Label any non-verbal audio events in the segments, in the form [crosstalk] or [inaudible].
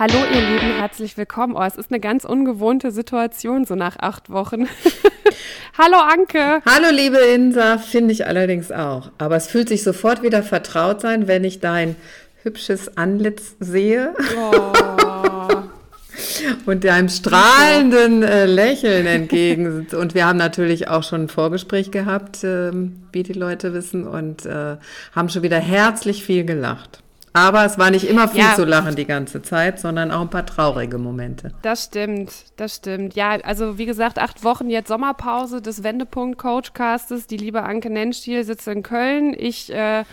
Hallo ihr Lieben, herzlich willkommen. Oh, es ist eine ganz ungewohnte Situation, so nach acht Wochen. [laughs] Hallo Anke. Hallo liebe Insa, finde ich allerdings auch. Aber es fühlt sich sofort wieder vertraut sein, wenn ich dein hübsches Antlitz sehe. Oh. [laughs] und deinem strahlenden äh, Lächeln entgegen. Und wir haben natürlich auch schon ein Vorgespräch gehabt, äh, wie die Leute wissen, und äh, haben schon wieder herzlich viel gelacht. Aber es war nicht immer viel ja. zu lachen die ganze Zeit, sondern auch ein paar traurige Momente. Das stimmt, das stimmt. Ja, also wie gesagt, acht Wochen jetzt Sommerpause des Wendepunkt-Coachcastes. Die liebe Anke Nennstiel sitzt in Köln. Ich äh,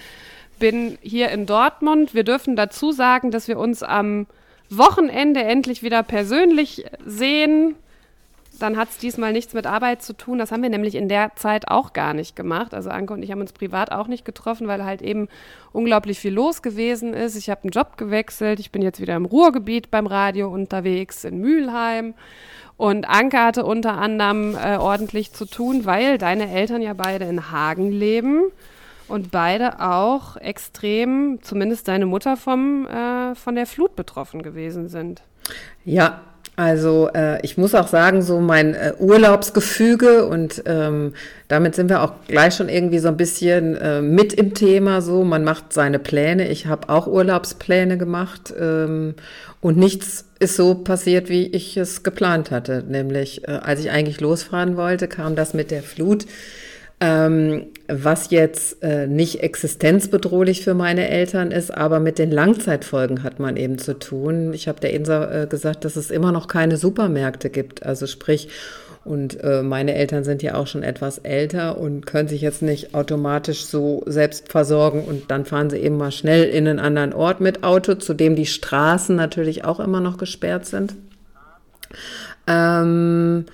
bin hier in Dortmund. Wir dürfen dazu sagen, dass wir uns am Wochenende endlich wieder persönlich sehen dann hat es diesmal nichts mit Arbeit zu tun. Das haben wir nämlich in der Zeit auch gar nicht gemacht. Also Anke und ich haben uns privat auch nicht getroffen, weil halt eben unglaublich viel los gewesen ist. Ich habe einen Job gewechselt. Ich bin jetzt wieder im Ruhrgebiet beim Radio unterwegs in Mülheim. Und Anke hatte unter anderem äh, ordentlich zu tun, weil deine Eltern ja beide in Hagen leben und beide auch extrem, zumindest deine Mutter vom, äh, von der Flut betroffen gewesen sind. Ja, also äh, ich muss auch sagen, so mein äh, Urlaubsgefüge und ähm, damit sind wir auch gleich schon irgendwie so ein bisschen äh, mit im Thema. So, man macht seine Pläne. Ich habe auch Urlaubspläne gemacht ähm, und nichts ist so passiert, wie ich es geplant hatte. Nämlich, äh, als ich eigentlich losfahren wollte, kam das mit der Flut. Ähm, was jetzt äh, nicht existenzbedrohlich für meine Eltern ist, aber mit den Langzeitfolgen hat man eben zu tun. Ich habe der Insa äh, gesagt, dass es immer noch keine Supermärkte gibt. Also sprich, und äh, meine Eltern sind ja auch schon etwas älter und können sich jetzt nicht automatisch so selbst versorgen. Und dann fahren sie eben mal schnell in einen anderen Ort mit Auto, zu dem die Straßen natürlich auch immer noch gesperrt sind. Ähm,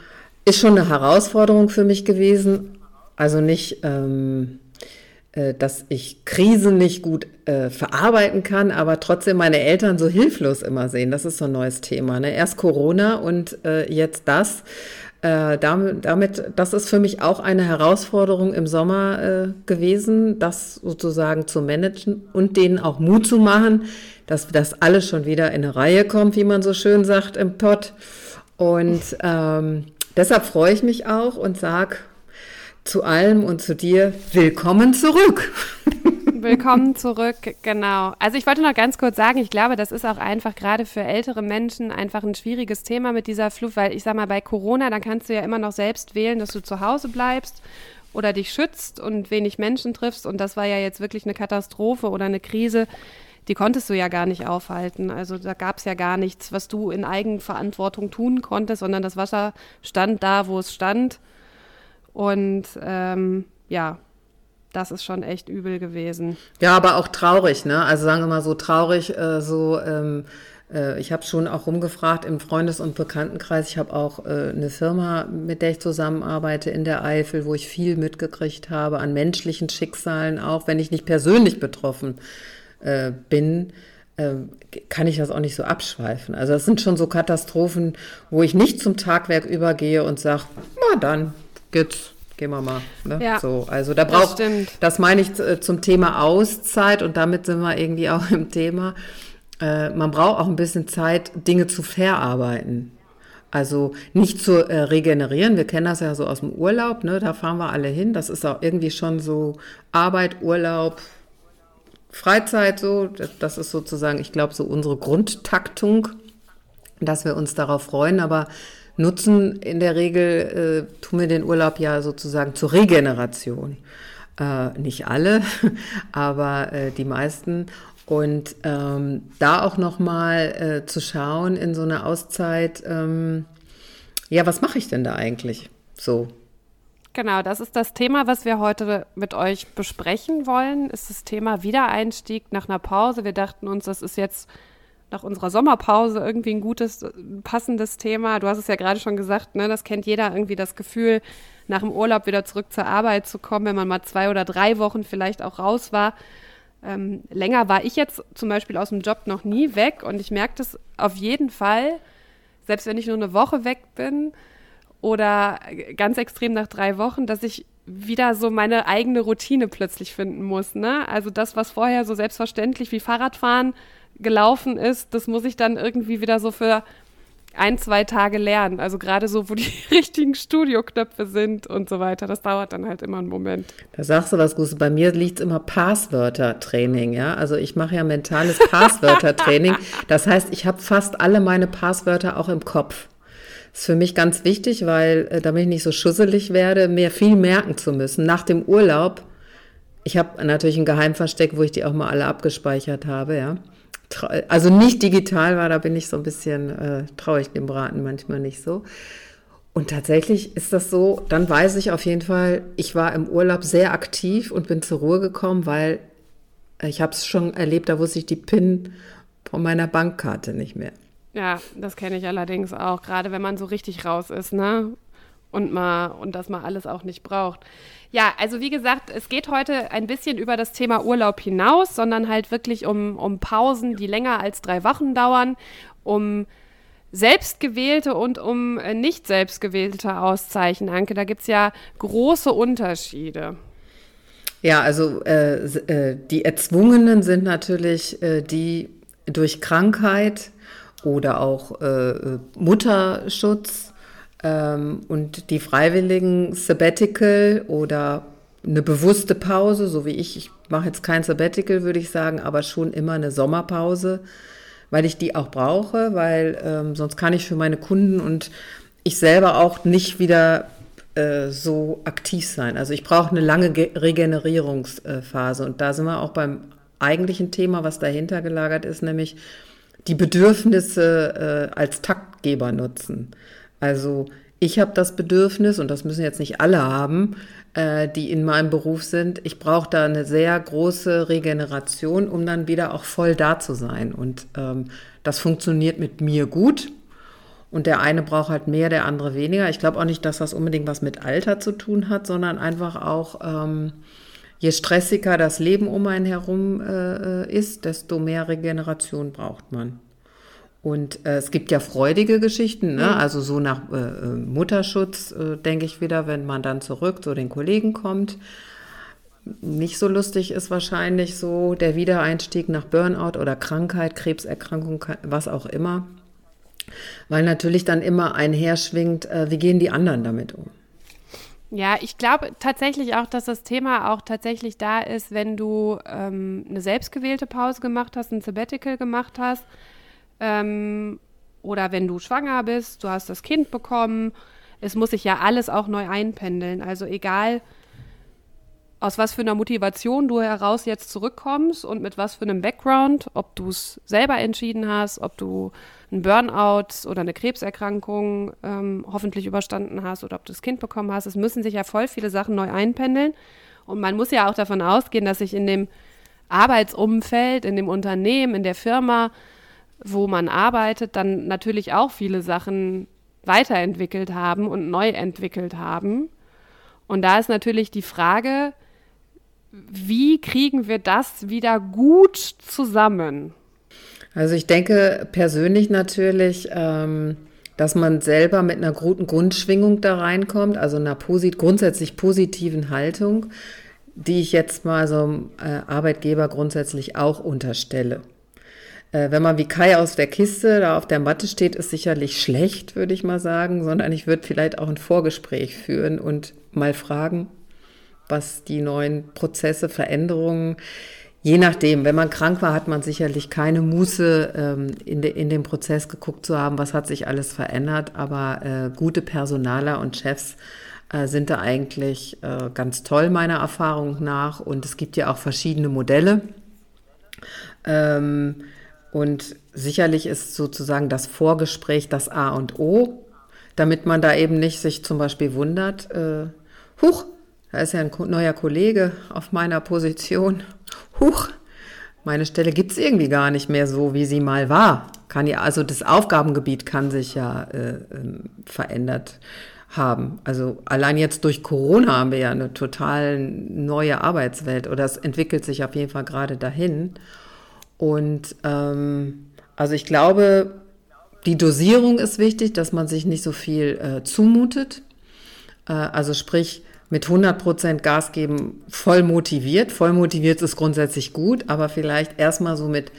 ist schon eine Herausforderung für mich gewesen, also nicht, ähm, äh, dass ich Krisen nicht gut äh, verarbeiten kann, aber trotzdem meine Eltern so hilflos immer sehen. Das ist so ein neues Thema. Ne? Erst Corona und äh, jetzt das. Äh, damit, damit, das ist für mich auch eine Herausforderung im Sommer äh, gewesen, das sozusagen zu managen und denen auch Mut zu machen, dass das alles schon wieder in eine Reihe kommt, wie man so schön sagt im Pott. Und ähm, deshalb freue ich mich auch und sage, zu allem und zu dir willkommen zurück. Willkommen zurück, genau. Also ich wollte noch ganz kurz sagen, ich glaube, das ist auch einfach gerade für ältere Menschen einfach ein schwieriges Thema mit dieser Flucht, weil ich sag mal, bei Corona, da kannst du ja immer noch selbst wählen, dass du zu Hause bleibst oder dich schützt und wenig Menschen triffst. Und das war ja jetzt wirklich eine Katastrophe oder eine Krise, die konntest du ja gar nicht aufhalten. Also da gab es ja gar nichts, was du in Eigenverantwortung tun konntest, sondern das Wasser stand da, wo es stand. Und ähm, ja, das ist schon echt übel gewesen. Ja, aber auch traurig, ne? Also sagen wir mal so traurig, äh, so ähm, äh, ich habe schon auch rumgefragt im Freundes- und Bekanntenkreis. Ich habe auch äh, eine Firma, mit der ich zusammenarbeite in der Eifel, wo ich viel mitgekriegt habe an menschlichen Schicksalen, auch wenn ich nicht persönlich betroffen äh, bin. Ähm, kann ich das auch nicht so abschweifen. Also das sind schon so Katastrophen, wo ich nicht zum Tagwerk übergehe und sage, na dann, geht's, gehen wir mal. Ne? Ja, so, also da braucht, das, das meine ich äh, zum Thema Auszeit und damit sind wir irgendwie auch im Thema. Äh, man braucht auch ein bisschen Zeit, Dinge zu verarbeiten. Also nicht zu äh, regenerieren. Wir kennen das ja so aus dem Urlaub, ne? Da fahren wir alle hin. Das ist auch irgendwie schon so Arbeit, Urlaub, Freizeit so. Das ist sozusagen, ich glaube, so unsere Grundtaktung, dass wir uns darauf freuen. Aber nutzen in der Regel, äh, tun wir den Urlaub ja sozusagen zur Regeneration. Äh, nicht alle, [laughs] aber äh, die meisten. Und ähm, da auch nochmal äh, zu schauen in so einer Auszeit, ähm, ja, was mache ich denn da eigentlich so? Genau, das ist das Thema, was wir heute mit euch besprechen wollen, ist das Thema Wiedereinstieg nach einer Pause. Wir dachten uns, das ist jetzt nach unserer Sommerpause irgendwie ein gutes, passendes Thema. Du hast es ja gerade schon gesagt, ne, das kennt jeder irgendwie das Gefühl, nach dem Urlaub wieder zurück zur Arbeit zu kommen, wenn man mal zwei oder drei Wochen vielleicht auch raus war. ähm, länger war ich jetzt zum Beispiel aus dem Job noch nie weg und ich merke das auf jeden Fall, selbst wenn ich nur eine Woche weg bin oder ganz extrem nach drei Wochen, dass ich wieder so meine eigene Routine plötzlich finden muss. Ne? Also das, was vorher so selbstverständlich wie Fahrradfahren gelaufen ist, das muss ich dann irgendwie wieder so für ein, zwei Tage lernen. Also gerade so, wo die [laughs] richtigen Studioknöpfe sind und so weiter. Das dauert dann halt immer einen Moment. Da sagst du was Gutes. Bei mir liegt es immer Passwörtertraining, ja. Also ich mache ja mentales Passwörtertraining. [laughs] Das heißt, ich habe fast alle meine Passwörter auch im Kopf. Das ist für mich ganz wichtig, weil äh, damit ich nicht so schusselig werde, mir viel merken zu müssen. Nach dem Urlaub, ich habe natürlich ein Geheimversteck, wo ich die auch mal alle abgespeichert habe, ja also nicht digital war, da bin ich so ein bisschen, äh, traue ich dem Braten manchmal nicht so. Und tatsächlich ist das so, dann weiß ich auf jeden Fall, ich war im Urlaub sehr aktiv und bin zur Ruhe gekommen, weil ich habe es schon erlebt, da wusste ich die PIN von meiner Bankkarte nicht mehr. Ja, das kenne ich allerdings auch, gerade wenn man so richtig raus ist, ne? Und mal und das mal alles auch nicht braucht. Ja, also wie gesagt, es geht heute ein bisschen über das Thema Urlaub hinaus, sondern halt wirklich um, um Pausen, die länger als drei Wochen dauern, um selbstgewählte und um äh, nicht selbstgewählte Auszeichen. Anke, da gibt es ja große Unterschiede. Ja, also äh, äh, die Erzwungenen sind natürlich äh, die durch Krankheit oder auch äh, Mutterschutz und die freiwilligen Sabbatical oder eine bewusste Pause, so wie ich, ich mache jetzt kein Sabbatical, würde ich sagen, aber schon immer eine Sommerpause, weil ich die auch brauche, weil ähm, sonst kann ich für meine Kunden und ich selber auch nicht wieder äh, so aktiv sein. Also ich brauche eine lange Ge Regenerierungsphase und da sind wir auch beim eigentlichen Thema, was dahinter gelagert ist, nämlich die Bedürfnisse äh, als Taktgeber nutzen. Also ich habe das Bedürfnis, und das müssen jetzt nicht alle haben, äh, die in meinem Beruf sind, ich brauche da eine sehr große Regeneration, um dann wieder auch voll da zu sein. Und ähm, das funktioniert mit mir gut. Und der eine braucht halt mehr, der andere weniger. Ich glaube auch nicht, dass das unbedingt was mit Alter zu tun hat, sondern einfach auch, ähm, je stressiger das Leben um einen herum äh, ist, desto mehr Regeneration braucht man. Und äh, es gibt ja freudige Geschichten, ne? Mhm. also so nach äh, äh, Mutterschutz, äh, denke ich wieder, wenn man dann zurück zu den Kollegen kommt. Nicht so lustig ist wahrscheinlich so der Wiedereinstieg nach Burnout oder Krankheit, Krebserkrankung, was auch immer. Weil natürlich dann immer einherschwingt, äh, wie gehen die anderen damit um? Ja, ich glaube tatsächlich auch, dass das Thema auch tatsächlich da ist, wenn du ähm, eine selbstgewählte Pause gemacht hast, ein Sabbatical gemacht hast ähm, oder wenn du schwanger bist, du hast das Kind bekommen. Es muss sich ja alles auch neu einpendeln. Also egal, aus was für einer Motivation du heraus jetzt zurückkommst und mit was für einem Background, ob du es selber entschieden hast, ob du einen Burnout oder eine Krebserkrankung ähm, hoffentlich überstanden hast oder ob du das Kind bekommen hast. Es müssen sich ja voll viele Sachen neu einpendeln. Und man muss ja auch davon ausgehen, dass sich in dem Arbeitsumfeld, in dem Unternehmen, in der Firma wo man arbeitet, dann natürlich auch viele Sachen weiterentwickelt haben und neu entwickelt haben. Und da ist natürlich die Frage, wie kriegen wir das wieder gut zusammen? Also ich denke persönlich natürlich, ähm, dass man selber mit einer guten Grundschwingung da reinkommt, also einer posit grundsätzlich positiven Haltung, die ich jetzt mal so einem äh, Arbeitgeber grundsätzlich auch unterstelle. Äh, wenn man wie Kai aus der Kiste da auf der Matte steht, ist sicherlich schlecht, würde ich mal sagen, sondern ich würde vielleicht auch ein Vorgespräch führen und mal fragen, was die neuen Prozesse, Veränderungen, je nachdem, wenn man krank war, hat man sicherlich keine Muße, ähm, in, de, in dem Prozess geguckt zu haben, was hat sich alles verändert, aber äh, gute Personaler und Chefs äh, sind da eigentlich ganz toll meiner Erfahrung nach und es gibt ja auch verschiedene Modelle. Ähm, und sicherlich ist sozusagen das Vorgespräch das A und O, damit man da eben nicht sich zum Beispiel wundert, äh, huch, da ist ja ein neuer Kollege auf meiner Position, huch, meine Stelle gibt es irgendwie gar nicht mehr so, wie sie mal war. Kann ja, also das Aufgabengebiet kann sich ja äh, äh, verändert haben. Also allein jetzt durch Corona haben wir ja eine total neue Arbeitswelt oder es entwickelt sich auf jeden Fall gerade dahin. Und ähm, also ich glaube, die Dosierung ist wichtig, dass man sich nicht so viel äh, zumutet. Äh, also sprich, mit 100% Gas geben, voll motiviert. Voll motiviert ist grundsätzlich gut, aber vielleicht erstmal so mit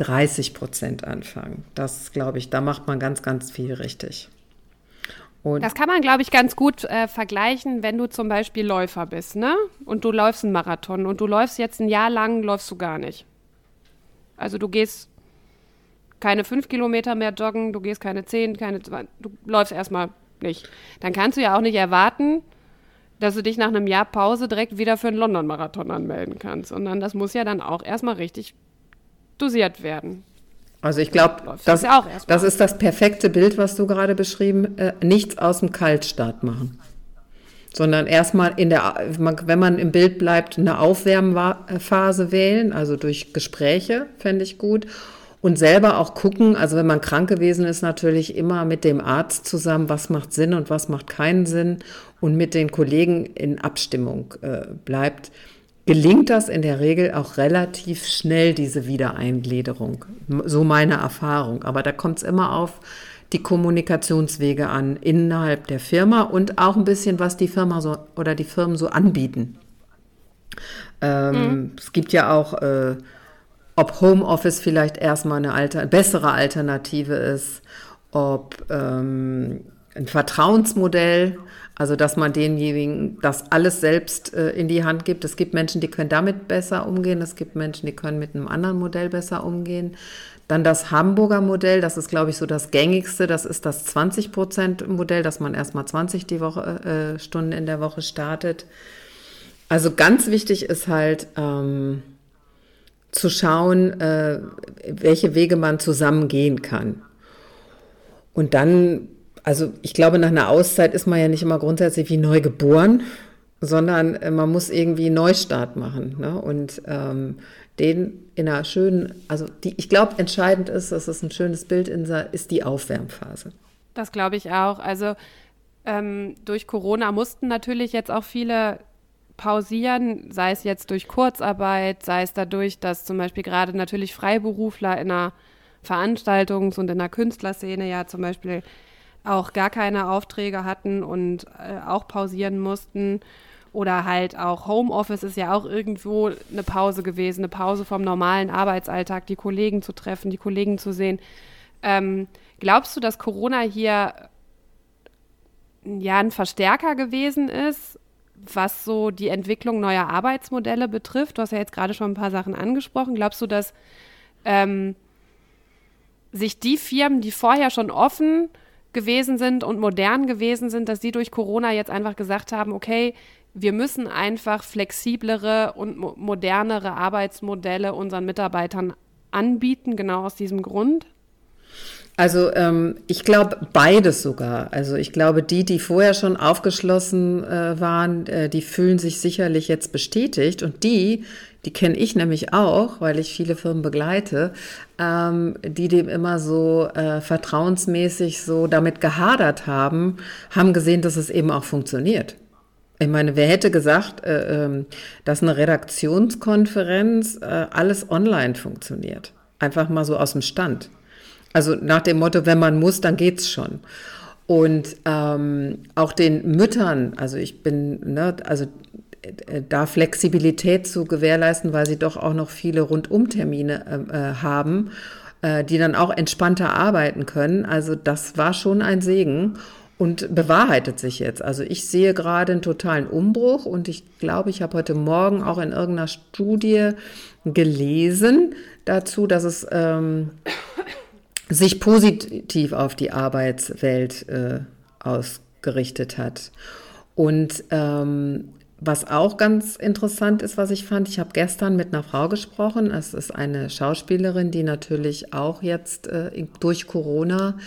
30% anfangen. Das glaube ich, da macht man ganz, ganz viel richtig. Und das kann man, glaube ich, ganz gut äh, vergleichen, wenn du zum Beispiel Läufer bist, ne? Und du läufst einen Marathon und du läufst jetzt ein Jahr lang, läufst du gar nicht. Also du gehst keine fünf Kilometer mehr joggen, du gehst keine zehn, keine zwei, du läufst erstmal nicht. Dann kannst du ja auch nicht erwarten, dass du dich nach einem Jahr Pause direkt wieder für einen London-Marathon anmelden kannst, sondern das muss ja dann auch erstmal richtig dosiert werden. Also ich glaube, das, ja das ist das perfekte Bild, was du gerade beschrieben, äh, nichts aus dem Kaltstart machen. Sondern erstmal in der, wenn man im Bild bleibt, eine Aufwärmphase wählen, also durch Gespräche, fände ich gut. Und selber auch gucken, also wenn man krank gewesen ist, natürlich immer mit dem Arzt zusammen, was macht Sinn und was macht keinen Sinn und mit den Kollegen in Abstimmung äh, bleibt gelingt das in der Regel auch relativ schnell, diese Wiedereingliederung. So meine Erfahrung. Aber da kommt es immer auf die Kommunikationswege an innerhalb der Firma und auch ein bisschen, was die Firma so oder die Firmen so anbieten. Ähm, mhm. Es gibt ja auch, äh, ob Homeoffice vielleicht erstmal eine alter, bessere Alternative ist, ob ähm, ein Vertrauensmodell also, dass man denjenigen das alles selbst äh, in die Hand gibt. Es gibt Menschen, die können damit besser umgehen. Es gibt Menschen, die können mit einem anderen Modell besser umgehen. Dann das Hamburger Modell, das ist, glaube ich, so das gängigste. Das ist das 20-Prozent-Modell, dass man erstmal 20 die Woche, äh, Stunden in der Woche startet. Also ganz wichtig ist halt ähm, zu schauen, äh, welche Wege man zusammen gehen kann. Und dann also ich glaube, nach einer Auszeit ist man ja nicht immer grundsätzlich wie neu geboren, sondern äh, man muss irgendwie einen Neustart machen. Ne? Und ähm, den in einer schönen, also die, ich glaube, entscheidend ist, dass es ein schönes Bild in, ist die Aufwärmphase. Das glaube ich auch. Also ähm, durch Corona mussten natürlich jetzt auch viele pausieren, sei es jetzt durch Kurzarbeit, sei es dadurch, dass zum Beispiel gerade natürlich Freiberufler in einer Veranstaltungs- und in der Künstlerszene ja zum Beispiel auch gar keine Aufträge hatten und äh, auch pausieren mussten. Oder halt auch Homeoffice ist ja auch irgendwo eine Pause gewesen, eine Pause vom normalen Arbeitsalltag, die Kollegen zu treffen, die Kollegen zu sehen. Ähm, glaubst du, dass Corona hier ja ein Verstärker gewesen ist, was so die Entwicklung neuer Arbeitsmodelle betrifft? Du hast ja jetzt gerade schon ein paar Sachen angesprochen. Glaubst du, dass ähm, sich die Firmen, die vorher schon offen gewesen sind und modern gewesen sind, dass sie durch Corona jetzt einfach gesagt haben, okay, wir müssen einfach flexiblere und mo modernere Arbeitsmodelle unseren Mitarbeitern anbieten, genau aus diesem Grund? Also ähm, ich glaube beides sogar. Also ich glaube, die, die vorher schon aufgeschlossen äh, waren, äh, die fühlen sich sicherlich jetzt bestätigt. Und die, die kenne ich nämlich auch, weil ich viele Firmen begleite, ähm, die dem immer so äh, vertrauensmäßig so damit gehadert haben, haben gesehen, dass es eben auch funktioniert. Ich meine, wer hätte gesagt, äh, äh, dass eine Redaktionskonferenz äh, alles online funktioniert? Einfach mal so aus dem Stand. Also nach dem Motto, wenn man muss, dann geht's schon. Und ähm, auch den Müttern, also ich bin, ne, also äh, da Flexibilität zu gewährleisten, weil sie doch auch noch viele Rundumtermine ähm, äh, haben, äh, die dann auch entspannter arbeiten können. Also das war schon ein Segen und bewahrheitet sich jetzt. Also ich sehe gerade einen totalen Umbruch und ich glaube, ich habe heute Morgen auch in irgendeiner Studie gelesen dazu, dass es ähm, sich positiv auf die Arbeitswelt äh, ausgerichtet hat. Und ähm, was auch ganz interessant ist, was ich fand, ich habe gestern mit einer Frau gesprochen. Es ist eine Schauspielerin, die natürlich auch jetzt äh, durch Corona,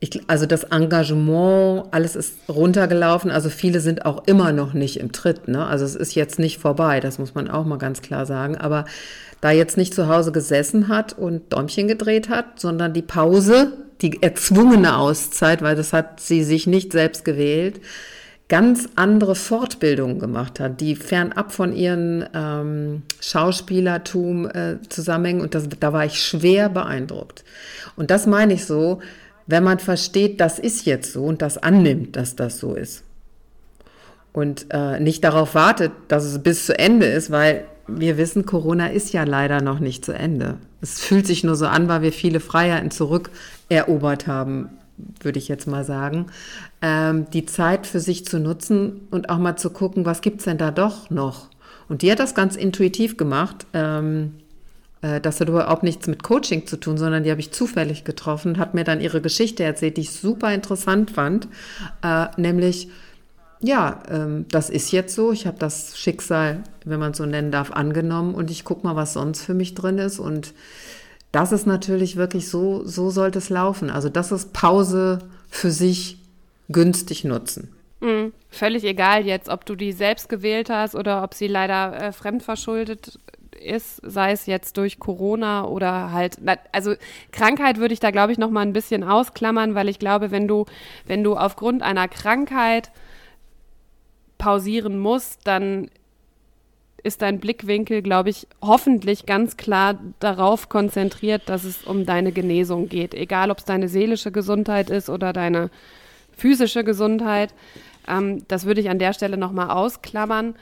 ich, also das Engagement, alles ist runtergelaufen. Also viele sind auch immer noch nicht im Tritt. Ne? Also es ist jetzt nicht vorbei, das muss man auch mal ganz klar sagen. Aber da jetzt nicht zu Hause gesessen hat und Däumchen gedreht hat, sondern die Pause die erzwungene Auszeit, weil das hat sie sich nicht selbst gewählt, ganz andere Fortbildungen gemacht hat, die fernab von ihren ähm, Schauspielertum äh, zusammenhängen. Und das, da war ich schwer beeindruckt. Und das meine ich so, wenn man versteht, das ist jetzt so und das annimmt, dass das so ist. Und äh, nicht darauf wartet, dass es bis zu Ende ist, weil wir wissen, Corona ist ja leider noch nicht zu Ende. Es fühlt sich nur so an, weil wir viele Freiheiten zurückerobert haben würde ich jetzt mal sagen, ähm, die Zeit für sich zu nutzen und auch mal zu gucken, was gibt es denn da doch noch? Und die hat das ganz intuitiv gemacht. Ähm, äh, das hat überhaupt nichts mit Coaching zu tun, sondern die habe ich zufällig getroffen, hat mir dann ihre Geschichte erzählt, die ich super interessant fand, äh, nämlich ja, ähm, das ist jetzt so. Ich habe das Schicksal, wenn man es so nennen darf, angenommen und ich gucke mal, was sonst für mich drin ist und das ist natürlich wirklich so, so sollte es laufen. Also das ist Pause für sich günstig nutzen. Mhm. Völlig egal jetzt, ob du die selbst gewählt hast oder ob sie leider äh, fremdverschuldet ist, sei es jetzt durch Corona oder halt, also Krankheit würde ich da glaube ich noch mal ein bisschen ausklammern, weil ich glaube, wenn du, wenn du aufgrund einer Krankheit pausieren musst, dann ist dein Blickwinkel, glaube ich, hoffentlich ganz klar darauf konzentriert, dass es um deine Genesung geht. Egal, ob es deine seelische Gesundheit ist oder deine physische Gesundheit. Ähm, das würde ich an der Stelle nochmal ausklammern.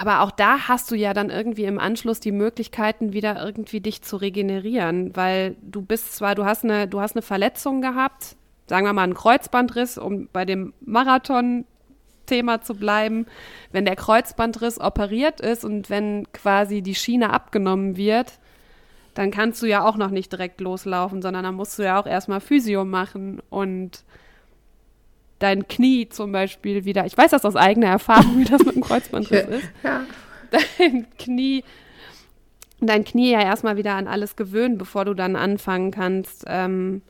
Aber auch da hast du ja dann irgendwie im Anschluss die Möglichkeiten, wieder irgendwie dich zu regenerieren, weil du bist zwar, du hast eine, du hast eine Verletzung gehabt, sagen wir mal einen Kreuzbandriss, um bei dem Marathon Thema zu bleiben, wenn der Kreuzbandriss operiert ist und wenn quasi die Schiene abgenommen wird, dann kannst du ja auch noch nicht direkt loslaufen, sondern dann musst du ja auch erstmal Physio machen und dein Knie zum Beispiel wieder, ich weiß das aus eigener Erfahrung, wie das mit dem Kreuzbandriss ist, ja. dein Knie, dein Knie ja erstmal wieder an alles gewöhnen, bevor du dann anfangen kannst, ähm,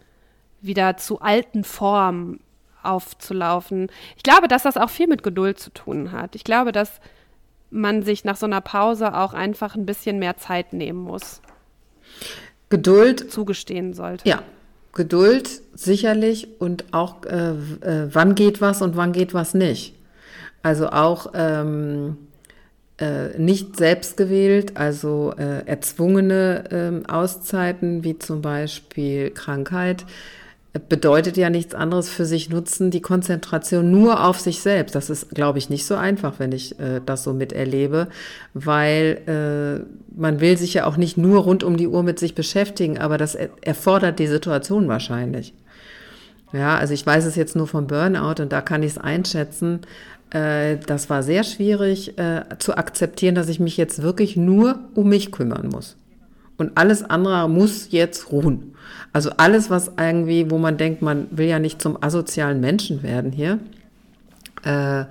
wieder zu alten Formen aufzulaufen. Ich glaube, dass das auch viel mit Geduld zu tun hat. Ich glaube, dass man sich nach so einer Pause auch einfach ein bisschen mehr Zeit nehmen muss. Geduld zugestehen sollte. Ja, Geduld sicherlich und auch äh, äh, wann geht was und wann geht was nicht. Also auch ähm, äh, nicht selbst gewählt, also äh, erzwungene ähm, Auszeiten wie zum Beispiel Krankheit bedeutet ja nichts anderes für sich nutzen, die Konzentration nur auf sich selbst. Das ist, glaube ich, nicht so einfach, wenn ich äh, das so miterlebe, weil äh, man will sich ja auch nicht nur rund um die Uhr mit sich beschäftigen, aber das erfordert die Situation wahrscheinlich. Ja, also ich weiß es jetzt nur vom Burnout und da kann ich es einschätzen. Äh, das war sehr schwierig äh, zu akzeptieren, dass ich mich jetzt wirklich nur um mich kümmern muss. Und alles andere muss jetzt ruhen. Also alles, was irgendwie, wo man denkt, man will ja nicht zum asozialen Menschen werden hier. Äh,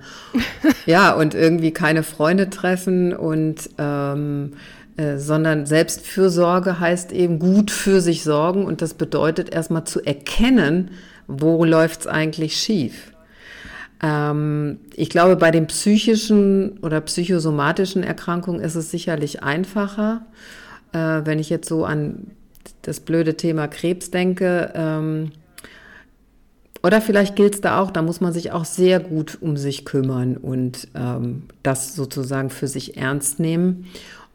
ja, und irgendwie keine Freunde treffen und ähm, äh, sondern Selbstfürsorge heißt eben gut für sich sorgen und das bedeutet erstmal zu erkennen, wo läuft es eigentlich schief. Ähm, ich glaube, bei den psychischen oder psychosomatischen Erkrankungen ist es sicherlich einfacher äh, wenn ich jetzt so an das blöde Thema Krebs denke, ähm, oder vielleicht gilt es da auch, da muss man sich auch sehr gut um sich kümmern und ähm, das sozusagen für sich ernst nehmen.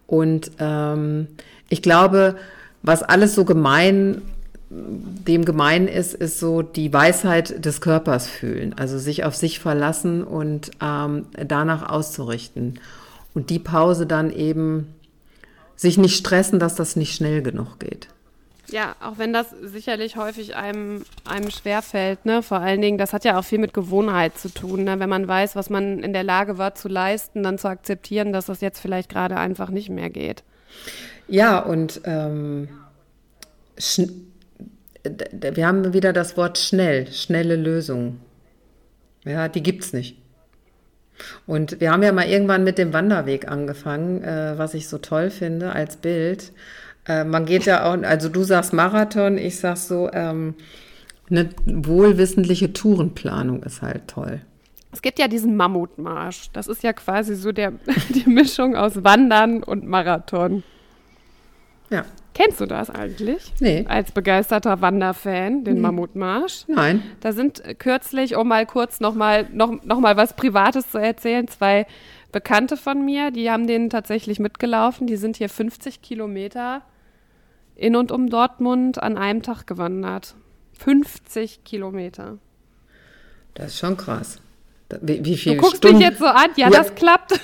Und ähm, ich glaube, was alles so gemein, dem gemein ist, ist so die Weisheit des Körpers fühlen, also sich auf sich verlassen und ähm, danach auszurichten. Und die Pause dann eben sich nicht stressen, dass das nicht schnell genug geht. Ja, auch wenn das sicherlich häufig einem, einem schwerfällt, ne? Vor allen Dingen, das hat ja auch viel mit Gewohnheit zu tun, ne? Wenn man weiß, was man in der Lage war zu leisten, dann zu akzeptieren, dass das jetzt vielleicht gerade einfach nicht mehr geht. Ja, und ähm, wir haben wieder das Wort schnell, schnelle Lösung. Ja, die gibt es nicht. Und wir haben ja mal irgendwann mit dem Wanderweg angefangen, äh, was ich so toll finde als Bild. Äh, man geht ja auch, also du sagst Marathon, ich sag so, ähm, eine wohlwissentliche Tourenplanung ist halt toll. Es gibt ja diesen Mammutmarsch. Das ist ja quasi so der, [laughs] die Mischung aus Wandern und Marathon. Ja, Kennst du das eigentlich? Nee. Als begeisterter Wanderfan, den Mammutmarsch? Nein. Da sind kürzlich, um mal kurz noch mal, noch, noch mal was Privates zu erzählen, zwei Bekannte von mir, die haben den tatsächlich mitgelaufen. Die sind hier 50 Kilometer in und um Dortmund an einem Tag gewandert. 50 Kilometer. Das ist schon krass. Wie, wie viel Du guckst Stunden? mich jetzt so an. Ja, Ja. das klappt.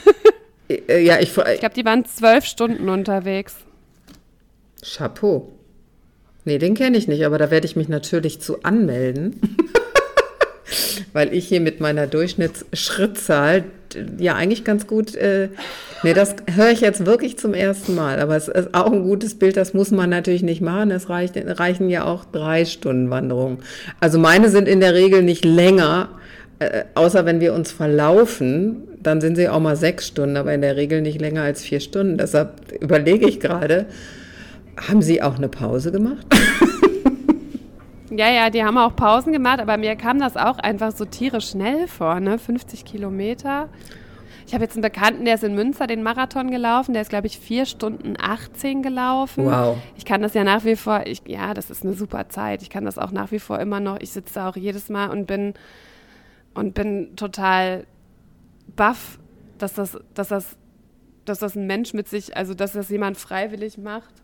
Äh, Ja, ich, Ich glaube, die waren zwölf Stunden unterwegs. Chapeau. Nee, den kenne ich nicht, aber da werde ich mich natürlich zu anmelden. [laughs] Weil ich hier mit meiner Durchschnittsschrittzahl ja eigentlich ganz gut. Äh, nee, das höre ich jetzt wirklich zum ersten Mal. Aber es ist auch ein gutes Bild, das muss man natürlich nicht machen. Es reicht, reichen ja auch drei Stunden Wanderung. Also meine sind in der Regel nicht länger, äh, außer wenn wir uns verlaufen, dann sind sie auch mal sechs Stunden, aber in der Regel nicht länger als vier Stunden. Deshalb überlege ich gerade, haben Sie auch eine Pause gemacht? [laughs] Ja, ja, die haben auch Pausen gemacht, aber mir kam das auch einfach so tierisch schnell vor, ne? 50 Kilometer. Ich habe jetzt einen Bekannten, der ist in Münster den Marathon gelaufen, der ist, glaube ich, 4 Stunden 18 gelaufen. Wow. Ich kann das ja nach wie vor, ich, ja, das ist eine super Zeit. Ich kann das auch nach wie vor immer noch. Ich sitze da auch jedes Mal und bin und bin total baff, dass das, dass das, dass das ein Mensch mit sich, also dass das jemand freiwillig macht.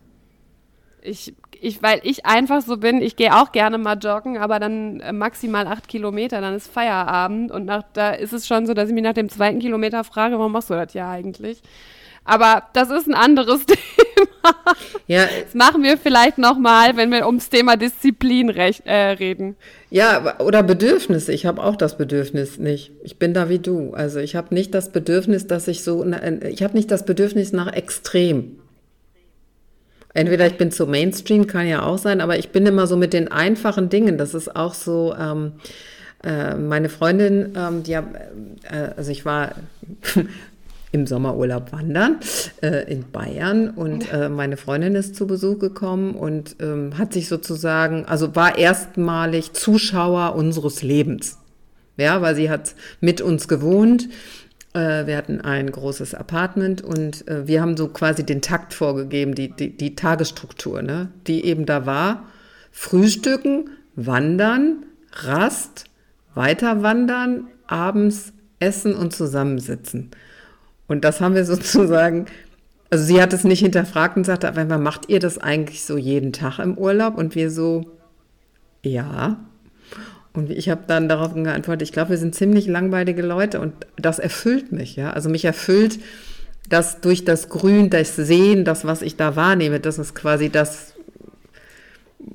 Ich, ich, weil ich einfach so bin, ich gehe auch gerne mal joggen, aber dann äh, maximal acht Kilometer, dann ist Feierabend und nach, da ist es schon so, dass ich mich nach dem zweiten Kilometer frage, warum machst du das ja eigentlich? Aber das ist ein anderes [laughs] Thema. Ja, Das machen wir vielleicht nochmal, wenn wir ums Thema Disziplin rech- äh, reden. ja, oder Bedürfnisse. Ich habe auch das Bedürfnis nicht. Ich bin da wie du. Also ich habe nicht das Bedürfnis, dass ich so, ich habe nicht das Bedürfnis nach Extrem. Entweder ich bin zu Mainstream, kann ja auch sein, aber ich bin immer so mit den einfachen Dingen. Das ist auch so. Ähm, äh, meine Freundin, ähm, die, äh, also ich war [laughs] im Sommerurlaub wandern äh, in Bayern und äh, meine Freundin ist zu Besuch gekommen und ähm, hat sich sozusagen, also war erstmalig Zuschauer unseres Lebens. Ja, weil sie hat mit uns gewohnt. Äh, wir hatten ein großes Apartment und äh, wir haben so quasi den Takt vorgegeben, die, die, die Tagesstruktur, ne? die eben da war. Frühstücken, wandern, Rast, weiter wandern, abends essen und zusammensitzen. Und das haben wir [laughs] sozusagen, also sie hat es nicht hinterfragt und sagte, aber macht ihr das eigentlich so jeden Tag im Urlaub? Und wir so, ja. Und ich habe dann darauf geantwortet, ich glaube, wir sind ziemlich langweilige Leute und das erfüllt mich, ja. Also mich erfüllt das durch das Grün, das Sehen, das, was ich da wahrnehme, das ist quasi das,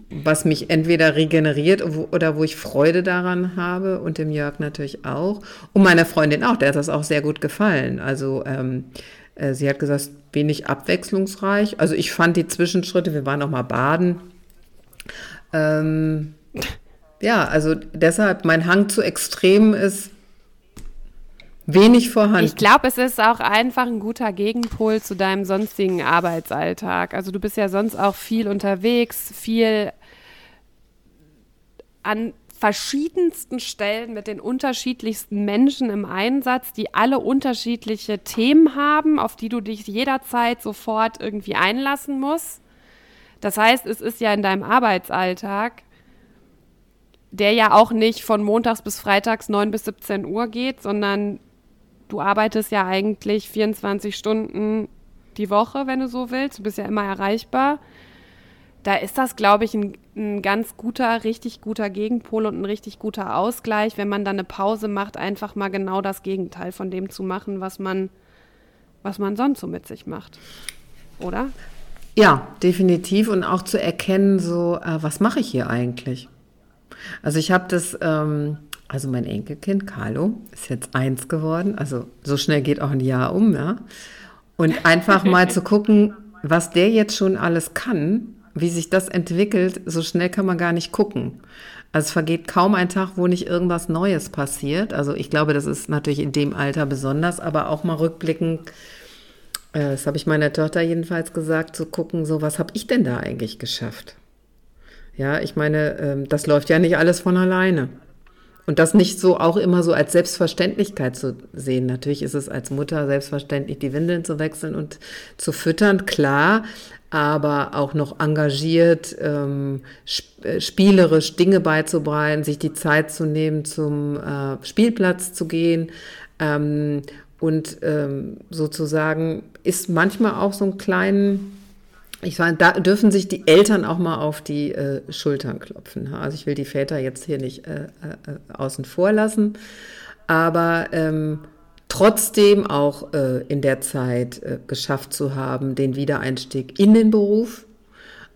was mich entweder regeneriert oder wo ich Freude daran habe und dem Jörg natürlich auch. Und meiner Freundin auch, der hat das auch sehr gut gefallen. Also ähm, äh, sie hat gesagt, wenig abwechslungsreich. Also ich fand die Zwischenschritte, wir waren auch mal baden. Ähm, ja, also deshalb, mein Hang zu Extremen ist wenig vorhanden. Ich glaube, es ist auch einfach ein guter Gegenpol zu deinem sonstigen Arbeitsalltag. Also du bist ja sonst auch viel unterwegs, viel an verschiedensten Stellen mit den unterschiedlichsten Menschen im Einsatz, die alle unterschiedliche Themen haben, auf die du dich jederzeit sofort irgendwie einlassen musst. Das heißt, es ist ja in deinem Arbeitsalltag, der ja auch nicht von montags bis freitags 9 bis 17 Uhr geht, sondern du arbeitest ja eigentlich 24 Stunden die Woche, wenn du so willst. Du bist ja immer erreichbar. Da ist das, glaube ich, ein, ein ganz guter, richtig guter Gegenpol und ein richtig guter Ausgleich, wenn man dann eine Pause macht, einfach mal genau das Gegenteil von dem zu machen, was man, was man sonst so mit sich macht. Oder? Ja, definitiv. Und auch zu erkennen, so, äh, was mache ich hier eigentlich? Also ich habe das, ähm, also mein Enkelkind Carlo ist jetzt eins geworden. Also so schnell geht auch ein Jahr um, ja. Und einfach [laughs] mal zu gucken, was der jetzt schon alles kann, wie sich das entwickelt, so schnell kann man gar nicht gucken. Also es vergeht kaum ein Tag, wo nicht irgendwas Neues passiert. Also ich glaube, das ist natürlich in dem Alter besonders, aber auch mal rückblickend, äh, das habe ich meiner Tochter jedenfalls gesagt, zu gucken, so was habe ich denn da eigentlich geschafft? Ja, ich meine, ähm, das läuft ja nicht alles von alleine. Und das nicht so auch immer so als Selbstverständlichkeit zu sehen. Natürlich ist es als Mutter selbstverständlich, die Windeln zu wechseln und zu füttern, klar, aber auch noch engagiert, ähm, äh, spielerisch Dinge beizubringen, sich die Zeit zu nehmen, zum äh, Spielplatz zu gehen. Ähm, und ähm, sozusagen ist manchmal auch so ein kleinen ich meine, da dürfen sich die Eltern auch mal auf die äh, Schultern klopfen. Also ich will die Väter jetzt hier nicht äh, äh, außen vor lassen, aber ähm, trotzdem auch äh, in der Zeit äh, geschafft zu haben, den Wiedereinstieg in den Beruf,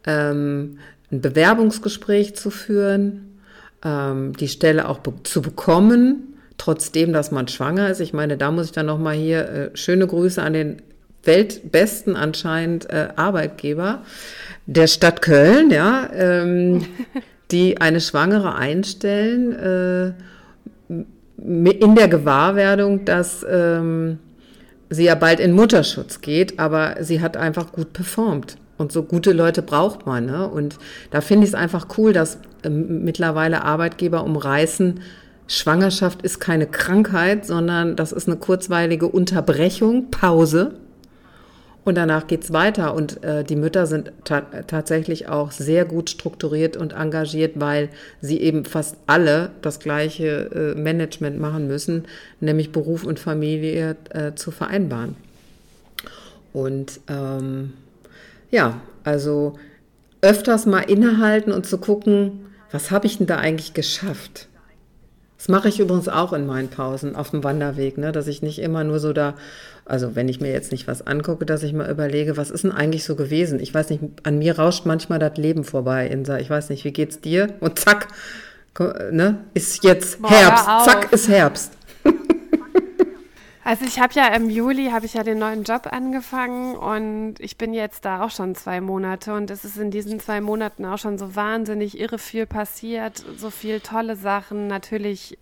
ähm, ein Bewerbungsgespräch zu führen, ähm, die Stelle auch be zu bekommen, trotzdem, dass man schwanger ist. Ich meine, da muss ich dann noch mal hier äh, schöne Grüße an den weltbesten anscheinend äh, Arbeitgeber der Stadt Köln, ja, ähm, [laughs] die eine Schwangere einstellen äh, in der Gewahrwerdung, dass ähm, sie ja bald in Mutterschutz geht, aber sie hat einfach gut performt. Und so gute Leute braucht man. Ne? Und da finde ich es einfach cool, dass äh, mittlerweile Arbeitgeber umreißen, Schwangerschaft ist keine Krankheit, sondern das ist eine kurzweilige Unterbrechung, Pause und danach geht es weiter. Und äh, die Mütter sind ta tatsächlich auch sehr gut strukturiert und engagiert, weil sie eben fast alle das gleiche äh, Management machen müssen, nämlich Beruf und Familie äh, zu vereinbaren. Und ähm, ja, also öfters mal innehalten und zu gucken, was habe ich denn da eigentlich geschafft? Das mache ich übrigens auch in meinen Pausen auf dem Wanderweg, ne? dass ich nicht immer nur so da also wenn ich mir jetzt nicht was angucke, dass ich mal überlege, was ist denn eigentlich so gewesen? Ich weiß nicht, an mir rauscht manchmal das Leben vorbei, Insa. Ich weiß nicht, wie geht's dir? Und zack, ne, ist jetzt Boah, Herbst. Zack, ist Herbst. Also ich habe ja im Juli habe ich ja den neuen Job angefangen und ich bin jetzt da auch schon zwei Monate und es ist in diesen zwei Monaten auch schon so wahnsinnig irre viel passiert, so viel tolle Sachen. Natürlich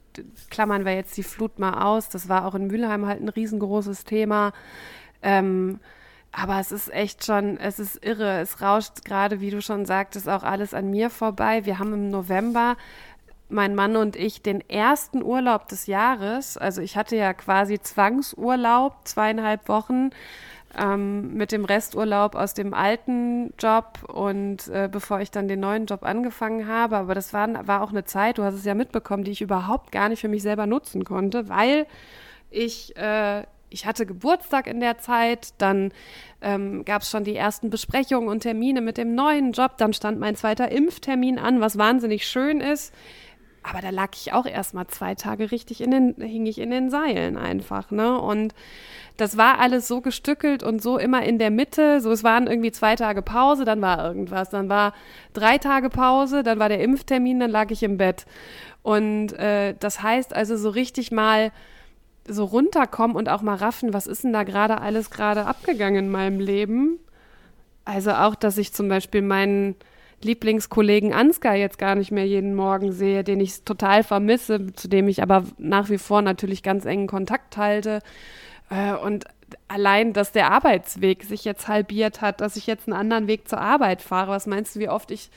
klammern wir jetzt die Flut mal aus. Das war auch in Mülheim halt ein riesengroßes Thema. Ähm, aber es ist echt schon, es ist irre. Es rauscht gerade, wie du schon sagtest, auch alles an mir vorbei. Wir haben im November mein Mann und ich den ersten Urlaub des Jahres. Also ich hatte ja quasi Zwangsurlaub, zweieinhalb Wochen ähm, mit dem Resturlaub aus dem alten Job und äh, bevor ich dann den neuen Job angefangen habe. Aber das war, war auch eine Zeit, du hast es ja mitbekommen, die ich überhaupt gar nicht für mich selber nutzen konnte, weil ich äh, ich hatte Geburtstag in der Zeit, dann ähm, gab es schon die ersten Besprechungen und Termine mit dem neuen Job, dann stand mein zweiter Impftermin an, was wahnsinnig schön ist. Aber da lag ich auch erst mal zwei Tage richtig in den, hing ich in den Seilen einfach, ne? Und das war alles so gestückelt und so immer in der Mitte. So, es waren irgendwie zwei Tage Pause, dann war irgendwas, dann war drei Tage Pause, dann war der Impftermin, dann lag ich im Bett. Und äh, das heißt also so richtig mal so runterkommen und auch mal raffen, was ist denn da gerade alles gerade abgegangen in meinem Leben? Also auch, dass ich zum Beispiel meinen Lieblingskollegen Ansgar jetzt gar nicht mehr jeden Morgen sehe, den ich total vermisse, zu dem ich aber nach wie vor natürlich ganz engen Kontakt halte. Äh, und allein, dass der Arbeitsweg sich jetzt halbiert hat, dass ich jetzt einen anderen Weg zur Arbeit fahre. Was meinst du, wie oft ich,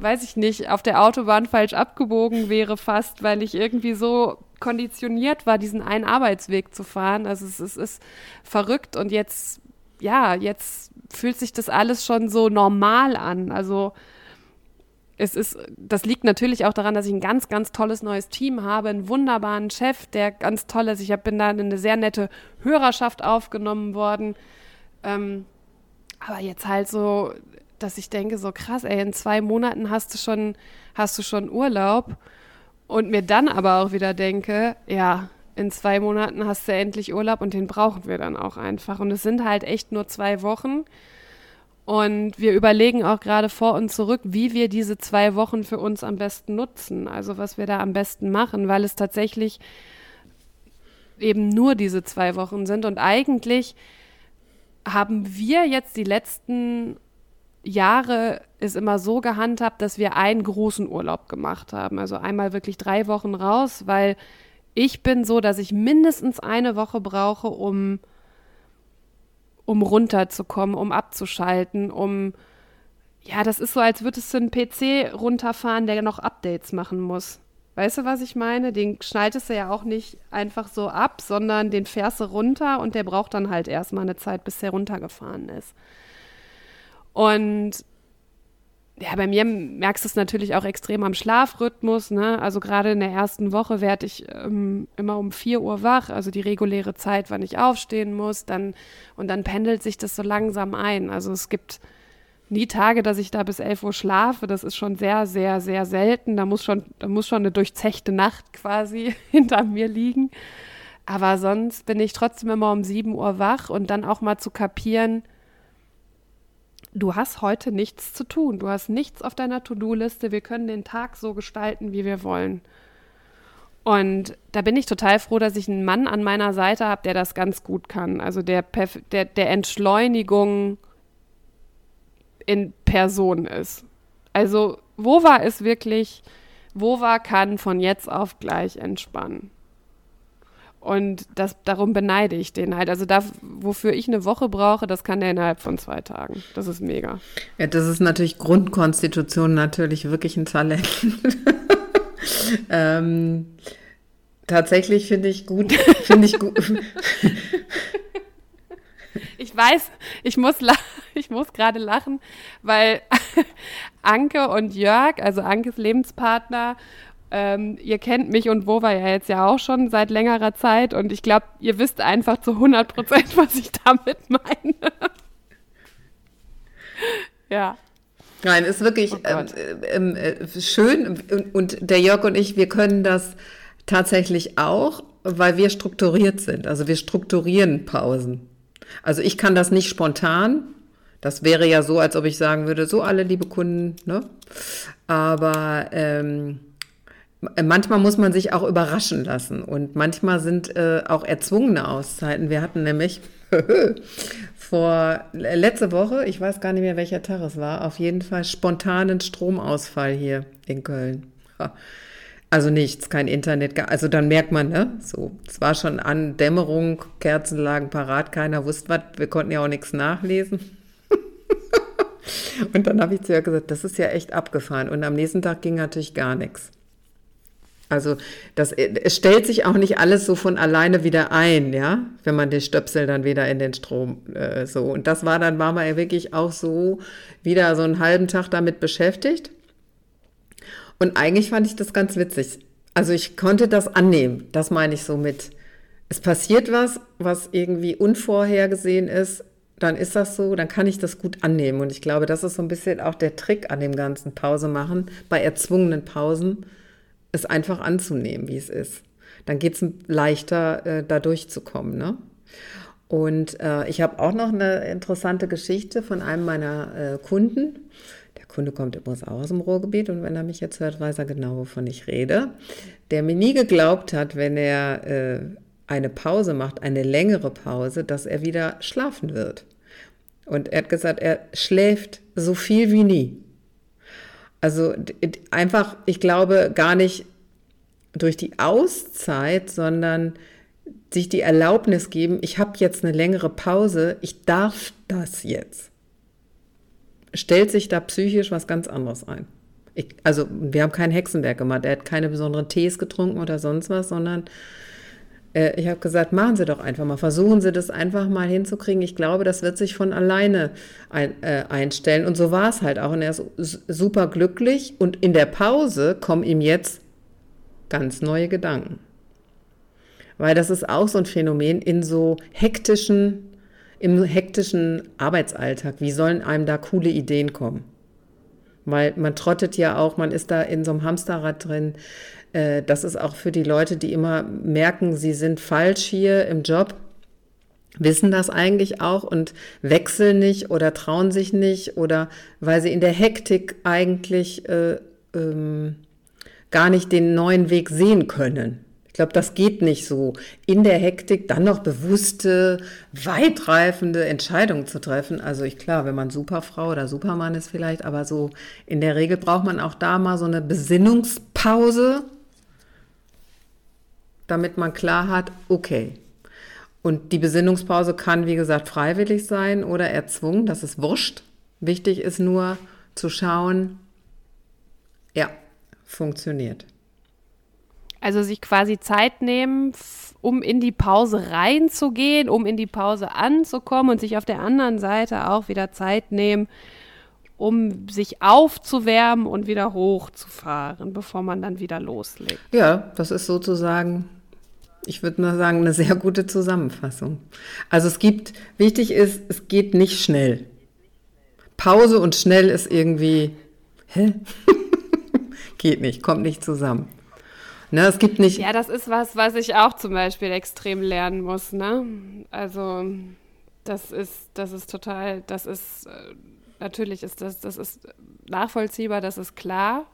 weiß ich nicht, auf der Autobahn falsch abgebogen wäre fast, weil ich irgendwie so konditioniert war, diesen einen Arbeitsweg zu fahren. Also es, es ist verrückt und jetzt, ja, jetzt fühlt sich das alles schon so normal an. Also es ist, das liegt natürlich auch daran, dass ich ein ganz, ganz tolles neues Team habe, einen wunderbaren Chef, der ganz toll ist. Ich hab, bin da in eine sehr nette Hörerschaft aufgenommen worden. Ähm, aber jetzt halt so, dass ich denke, so krass, ey, in zwei Monaten hast du schon, hast du schon Urlaub. Und mir dann aber auch wieder denke, ja, in zwei Monaten hast du endlich Urlaub und den brauchen wir dann auch einfach. Und es sind halt echt nur zwei Wochen. Und wir überlegen auch gerade vor und zurück, wie wir diese zwei Wochen für uns am besten nutzen. Also was wir da am besten machen, weil es tatsächlich eben nur diese zwei Wochen sind. Und eigentlich haben wir jetzt die letzten Jahre ist immer so gehandhabt, dass wir einen großen Urlaub gemacht haben. Also einmal wirklich drei Wochen raus, weil ich bin so, dass ich mindestens eine Woche brauche, um um runterzukommen, um abzuschalten, um ja, das ist so, als würdest du einen PC runterfahren, der noch Updates machen muss. Weißt du, was ich meine? Den schnaltest du ja auch nicht einfach so ab, sondern den fährst du runter und der braucht dann halt erstmal eine Zeit, bis der runtergefahren ist. Und ja, bei mir merkst du es natürlich auch extrem am Schlafrhythmus. Ne? Also gerade in der ersten Woche werde ich ähm, immer um 4 Uhr wach, also die reguläre Zeit, wann ich aufstehen muss. Dann, und dann pendelt sich das so langsam ein. Also es gibt nie Tage, dass ich da bis 11 Uhr schlafe. Das ist schon sehr, sehr, sehr selten. Da muss schon, da muss schon eine durchzechte Nacht quasi [laughs] hinter mir liegen. Aber sonst bin ich trotzdem immer um 7 Uhr wach und dann auch mal zu kapieren, du hast heute nichts zu tun. Du hast nichts auf deiner To-Do-Liste. Wir können den Tag so gestalten, wie wir wollen. Und da bin ich total froh, dass ich einen Mann an meiner Seite habe, der das ganz gut kann. Also der, der, der Entschleunigung in Person ist. Also Wova ist wirklich, Wova kann von jetzt auf gleich entspannen. Und das, darum beneide ich den halt. Also da, wofür ich eine Woche brauche, das kann der innerhalb von zwei Tagen. Das ist mega. Ja, das ist natürlich Grundkonstitution natürlich wirklich ein Talent. [laughs] ähm, tatsächlich finde ich gut, finde ich gut. [laughs] ich weiß, ich muss, ich muss gerade lachen, weil [laughs] Anke und Jörg, also Ankes Lebenspartner ähm, ihr kennt mich und Wova ja jetzt ja auch schon seit längerer Zeit und ich glaube, ihr wisst einfach zu 100 Prozent, [laughs] was ich damit meine. [laughs] ja. Nein, ist wirklich oh ähm, äh, schön und der Jörg und ich, wir können das tatsächlich auch, weil wir strukturiert sind. Also wir strukturieren Pausen. Also ich kann das nicht spontan. Das wäre ja so, als ob ich sagen würde, so alle liebe Kunden, ne? Aber ähm, manchmal muss man sich auch überraschen lassen und manchmal sind äh, auch erzwungene Auszeiten. Wir hatten nämlich [laughs] vor letzte Woche, ich weiß gar nicht mehr welcher Tag es war, auf jeden Fall spontanen Stromausfall hier in Köln. Also nichts, kein Internet, also dann merkt man, ne, so, es war schon an Dämmerung, Kerzen lagen parat, keiner wusste was, wir konnten ja auch nichts nachlesen. [laughs] und dann habe ich zu ihr gesagt, das ist ja echt abgefahren und am nächsten Tag ging natürlich gar nichts. Also das, es stellt sich auch nicht alles so von alleine wieder ein, ja, wenn man den Stöpsel dann wieder in den Strom äh, so. Und das war dann, war man ja wirklich auch so wieder so einen halben Tag damit beschäftigt. Und eigentlich fand ich das ganz witzig. Also ich konnte das annehmen. Das meine ich so mit. Es passiert was, was irgendwie unvorhergesehen ist. Dann ist das so, dann kann ich das gut annehmen. Und ich glaube, das ist so ein bisschen auch der Trick an dem ganzen Pause machen, bei erzwungenen Pausen es einfach anzunehmen, wie es ist. Dann geht es leichter, äh, da durchzukommen. Ne? Und äh, ich habe auch noch eine interessante Geschichte von einem meiner äh, Kunden. Der Kunde kommt übrigens auch aus dem Ruhrgebiet und wenn er mich jetzt hört, weiß er genau, wovon ich rede. Der mir nie geglaubt hat, wenn er äh, eine Pause macht, eine längere Pause, dass er wieder schlafen wird. Und er hat gesagt, er schläft so viel wie nie. Also einfach, ich glaube, gar nicht durch die Auszeit, sondern sich die Erlaubnis geben, ich habe jetzt eine längere Pause, ich darf das jetzt. Stellt sich da psychisch was ganz anderes ein. Ich, also wir haben kein Hexenwerk gemacht, er hat keine besonderen Tees getrunken oder sonst was, sondern äh, ich habe gesagt, machen Sie doch einfach mal, versuchen Sie das einfach mal hinzukriegen. Ich glaube, das wird sich von alleine ein, äh, einstellen. Und so war es halt auch. Und er ist super glücklich. Und in der Pause kommen ihm jetzt ganz neue Gedanken. Weil das ist auch so ein Phänomen in so hektischen, im hektischen Arbeitsalltag. Wie sollen einem da coole Ideen kommen? Weil man trottet ja auch, man ist da in so einem Hamsterrad drin. Äh, das ist auch für die Leute, die immer merken, sie sind falsch hier im Job, wissen das eigentlich auch und wechseln nicht oder trauen sich nicht oder weil sie in der Hektik eigentlich äh, ähm, gar nicht den neuen Weg sehen können. Ich glaube, das geht nicht so, in der Hektik dann noch bewusste, weitreifende Entscheidungen zu treffen. Also ich klar, wenn man Superfrau oder Supermann ist vielleicht, aber so in der Regel braucht man auch da mal so eine Besinnungspause damit man klar hat, okay. Und die Besinnungspause kann, wie gesagt, freiwillig sein oder erzwungen, das ist wurscht. Wichtig ist nur zu schauen, ja, funktioniert. Also sich quasi Zeit nehmen, um in die Pause reinzugehen, um in die Pause anzukommen und sich auf der anderen Seite auch wieder Zeit nehmen, um sich aufzuwärmen und wieder hochzufahren, bevor man dann wieder loslegt. Ja, das ist sozusagen, ich würde mal sagen, eine sehr gute Zusammenfassung. Also es gibt, wichtig ist, es geht nicht schnell. Pause und schnell ist irgendwie, hä? [laughs] geht nicht, kommt nicht zusammen. Ne, es gibt nicht. Ja, das ist was, was ich auch zum Beispiel extrem lernen muss. Ne? Also das ist, das ist total, das ist äh, natürlich ist das, das ist nachvollziehbar, das ist klar.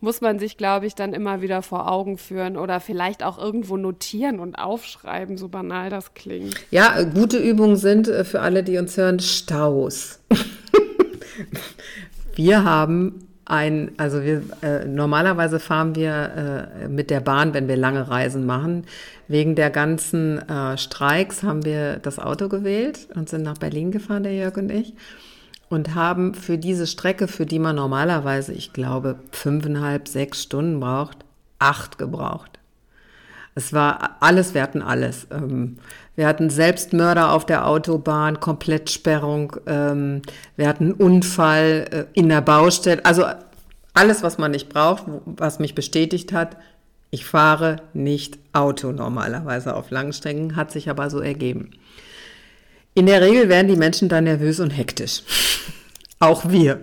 Muss man sich, glaube ich, dann immer wieder vor Augen führen oder vielleicht auch irgendwo notieren und aufschreiben, so banal das klingt. Ja, gute Übungen sind äh, für alle, die uns hören, Staus. [laughs] wir haben ein, also wir äh, normalerweise fahren wir äh, mit der Bahn, wenn wir lange Reisen machen. Wegen der ganzen äh, Streiks haben wir das Auto gewählt und sind nach Berlin gefahren, der Jörg und ich, und haben für diese Strecke, für die man normalerweise, ich glaube, fünfeinhalb, sechs Stunden braucht, acht gebraucht. Es war alles, wir hatten alles. Ähm, wir hatten Selbstmörder auf der Autobahn, Komplettsperrung. Ähm, wir hatten einen Unfall äh, in der Baustelle. Also alles, was man nicht braucht, was mich bestätigt hat. Ich fahre nicht Auto normalerweise auf langen Strecken, hat sich aber so ergeben. In der Regel werden die Menschen dann nervös und hektisch. Auch wir.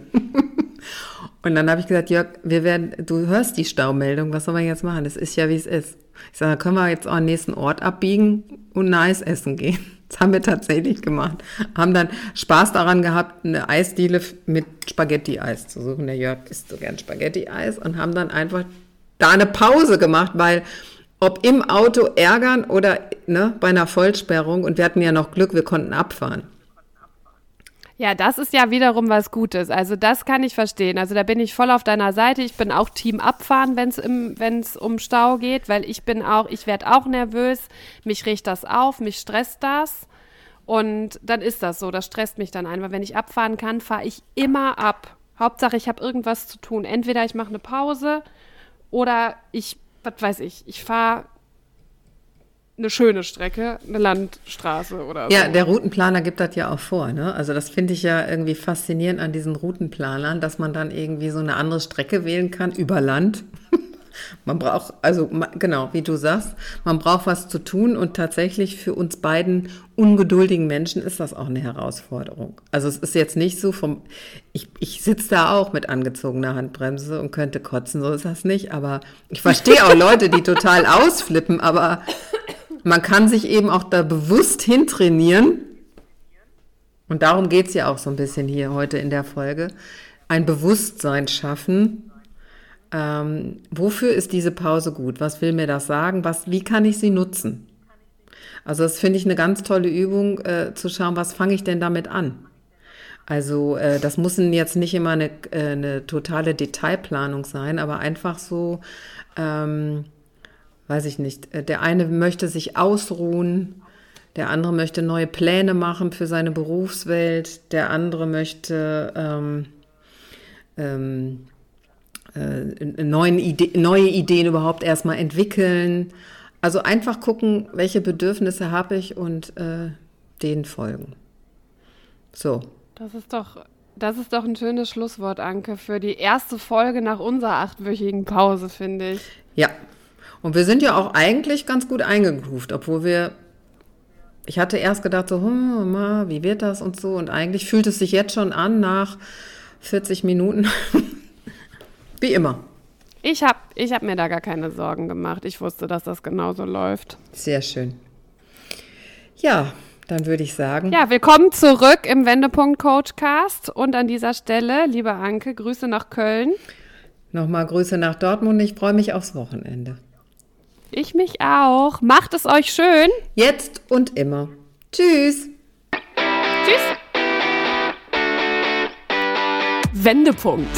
und dann habe ich gesagt, Jörg, wir werden, du hörst die Staumeldung, was soll man jetzt machen? Das ist ja, wie es ist. Ich sage, können wir jetzt auch den nächsten Ort abbiegen und ein Eis essen gehen. Das haben wir tatsächlich gemacht. Haben dann Spaß daran gehabt, eine Eisdiele mit Spaghetti-Eis zu suchen. Der Jörg isst so gern Spaghetti-Eis und haben dann einfach da eine Pause gemacht, weil ob im Auto ärgern oder ne, bei einer Vollsperrung und wir hatten ja noch Glück, wir konnten abfahren. Ja, das ist ja wiederum was Gutes. Also das kann ich verstehen. Also da bin ich voll auf deiner Seite. Ich bin auch Team abfahren, wenn es um Stau geht, weil ich bin auch, ich werde auch nervös. Mich riecht das auf, mich stresst das. Und dann ist das so. Das stresst mich dann einfach. Wenn ich abfahren kann, fahre ich immer ab. Hauptsache, ich habe irgendwas zu tun. Entweder ich mache eine Pause oder ich, was weiß ich, ich fahre eine schöne Strecke, eine Landstraße oder so. Ja, der Routenplaner gibt das ja auch vor. Ne? Also das finde ich ja irgendwie faszinierend an diesen Routenplanern, dass man dann irgendwie so eine andere Strecke wählen kann über Land. Man braucht, also genau, wie du sagst, man braucht was zu tun und tatsächlich für uns beiden ungeduldigen Menschen ist das auch eine Herausforderung. Also es ist jetzt nicht so vom, ich, ich sitze da auch mit angezogener Handbremse und könnte kotzen, so ist das nicht, aber ich verstehe auch Leute, die total ausflippen, aber man kann sich eben auch da bewusst hintrainieren. Und darum geht es ja auch so ein bisschen hier heute in der Folge. Ein Bewusstsein schaffen. Ähm, wofür ist diese Pause gut? Was will mir das sagen? Was, wie kann ich sie nutzen? Also das finde ich eine ganz tolle Übung, äh, zu schauen, was fange ich denn damit an? Also äh, das muss jetzt nicht immer eine, äh, eine totale Detailplanung sein, aber einfach so, ähm, weiß ich nicht, äh, der eine möchte sich ausruhen, der andere möchte neue Pläne machen für seine Berufswelt, der andere möchte ähm, ähm, äh, neuen Ide neue Ideen überhaupt erstmal entwickeln. Also einfach gucken, welche Bedürfnisse habe ich und äh, denen folgen. So. Das ist doch, das ist doch ein schönes Schlusswort, Anke, für die erste Folge nach unserer achtwöchigen Pause, finde ich. Ja, und wir sind ja auch eigentlich ganz gut eingegroovt, obwohl wir, ich hatte erst gedacht so, hm, ma, wie wird das und so. Und eigentlich fühlt es sich jetzt schon an nach 40 Minuten. Wie immer. Ich habe ich hab mir da gar keine Sorgen gemacht. Ich wusste, dass das genauso läuft. Sehr schön. Ja, dann würde ich sagen. Ja, willkommen zurück im Wendepunkt Coachcast. Und an dieser Stelle, liebe Anke, Grüße nach Köln. Nochmal Grüße nach Dortmund. Ich freue mich aufs Wochenende. Ich mich auch. Macht es euch schön. Jetzt und immer. Tschüss. Tschüss. Wendepunkt.